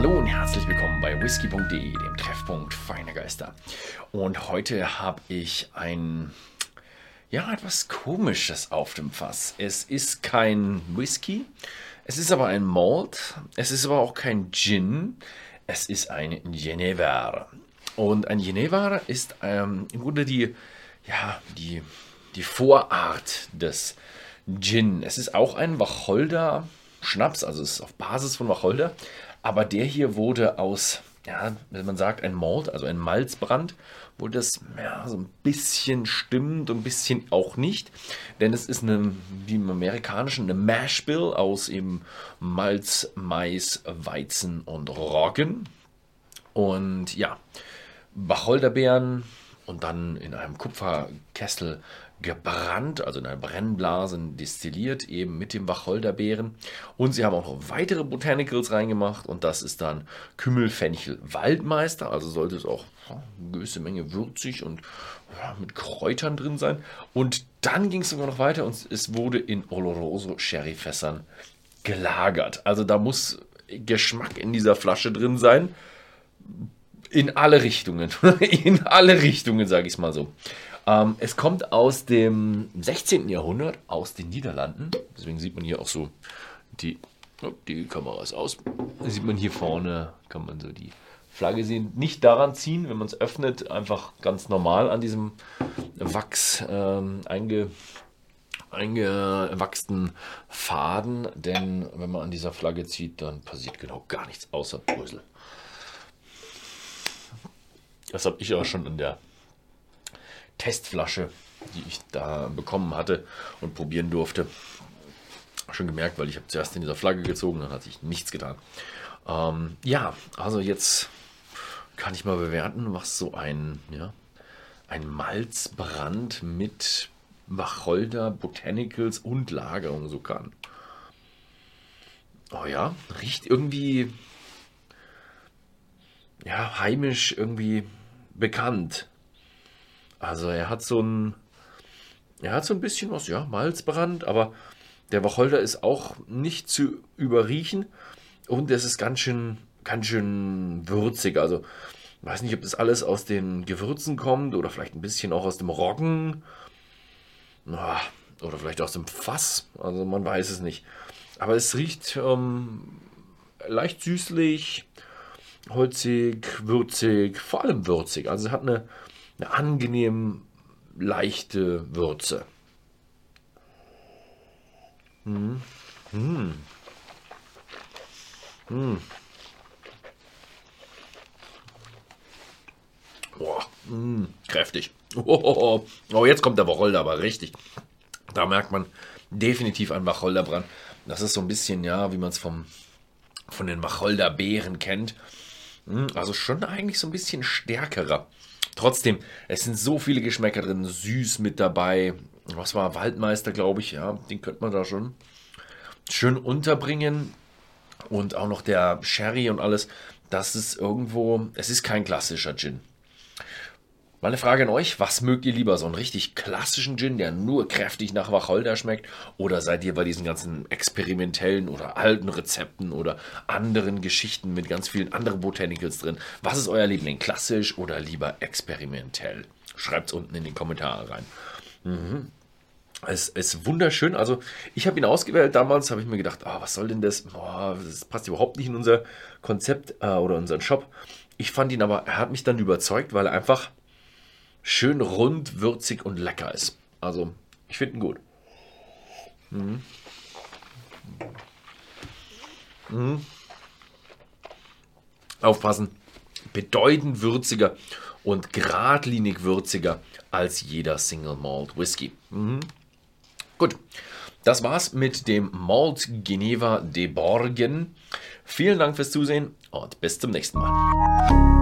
Hallo und herzlich willkommen bei whisky.de, dem Treffpunkt feiner Geister. Und heute habe ich ein, ja, etwas Komisches auf dem Fass. Es ist kein Whisky, es ist aber ein Malt, es ist aber auch kein Gin, es ist ein Genever. Und ein Genever ist ähm, im Grunde die, ja, die, die Vorart des Gin. Es ist auch ein Wacholder Schnaps, also es ist auf Basis von Wacholder, aber der hier wurde aus, ja, wenn man sagt, ein Malt, also ein Malzbrand, wo das ja, so ein bisschen stimmt ein bisschen auch nicht. Denn es ist eine, wie im Amerikanischen, eine Mash Bill aus eben Malz, Mais, Weizen und Roggen. Und ja, Wacholderbeeren und dann in einem Kupferkessel gebrannt, also in einer Brennblase destilliert, eben mit dem Wacholderbeeren. Und sie haben auch noch weitere Botanicals reingemacht und das ist dann Kümmelfenchel Waldmeister, also sollte es auch eine gewisse Menge würzig und ja, mit Kräutern drin sein. Und dann ging es sogar noch weiter und es wurde in Oloroso Sherryfässern gelagert. Also da muss Geschmack in dieser Flasche drin sein. In alle Richtungen. in alle Richtungen, sage ich es mal so. Ähm, es kommt aus dem 16. Jahrhundert, aus den Niederlanden. Deswegen sieht man hier auch so die, oh, die Kamera ist aus. Sieht man hier vorne, kann man so die Flagge sehen. Nicht daran ziehen, wenn man es öffnet, einfach ganz normal an diesem Wachs ähm, einge, eingewachsenen Faden. Denn wenn man an dieser Flagge zieht, dann passiert genau gar nichts außer Brösel. Das habe ich auch schon in der Testflasche, die ich da bekommen hatte und probieren durfte. Schon gemerkt, weil ich habe zuerst in dieser Flagge gezogen, dann hat sich nichts getan. Ähm, ja, also jetzt kann ich mal bewerten, was so ein, ja, ein Malzbrand mit Wacholder, Botanicals und Lagerung so kann. Oh ja, riecht irgendwie ja, heimisch, irgendwie bekannt. Also er hat so ein, er hat so ein bisschen was, ja, Malzbrand, aber der Wacholder ist auch nicht zu überriechen und es ist ganz schön, ganz schön würzig. Also weiß nicht, ob das alles aus den Gewürzen kommt oder vielleicht ein bisschen auch aus dem Roggen oder vielleicht aus dem Fass. Also man weiß es nicht. Aber es riecht ähm, leicht süßlich, holzig, würzig, vor allem würzig. Also es hat eine eine angenehm leichte Würze. Hm. Hm. Hm. Boah, mh, kräftig. Oh, oh, jetzt kommt der Wacholder aber richtig. Da merkt man definitiv einen Wacholderbrand. Das ist so ein bisschen, ja, wie man es von den Wacholderbeeren kennt. Hm, also schon eigentlich so ein bisschen stärkerer. Trotzdem, es sind so viele Geschmäcker drin, süß mit dabei. Was war Waldmeister, glaube ich, ja, den könnte man da schon schön unterbringen. Und auch noch der Sherry und alles. Das ist irgendwo, es ist kein klassischer Gin. Meine Frage an euch, was mögt ihr lieber? So einen richtig klassischen Gin, der nur kräftig nach Wacholder schmeckt? Oder seid ihr bei diesen ganzen experimentellen oder alten Rezepten oder anderen Geschichten mit ganz vielen anderen Botanicals drin? Was ist euer Liebling? Klassisch oder lieber experimentell? Schreibt es unten in die Kommentare rein. Mhm. Es ist wunderschön. Also, ich habe ihn ausgewählt. Damals habe ich mir gedacht, oh, was soll denn das? Oh, das passt überhaupt nicht in unser Konzept äh, oder unseren Shop. Ich fand ihn aber, er hat mich dann überzeugt, weil er einfach schön rund, würzig und lecker ist. Also, ich finde ihn gut. Mhm. Mhm. Aufpassen. Bedeutend würziger und geradlinig würziger als jeder Single Malt Whisky. Mhm. Gut, das war's mit dem Malt Geneva de Borgen. Vielen Dank fürs Zusehen und bis zum nächsten Mal.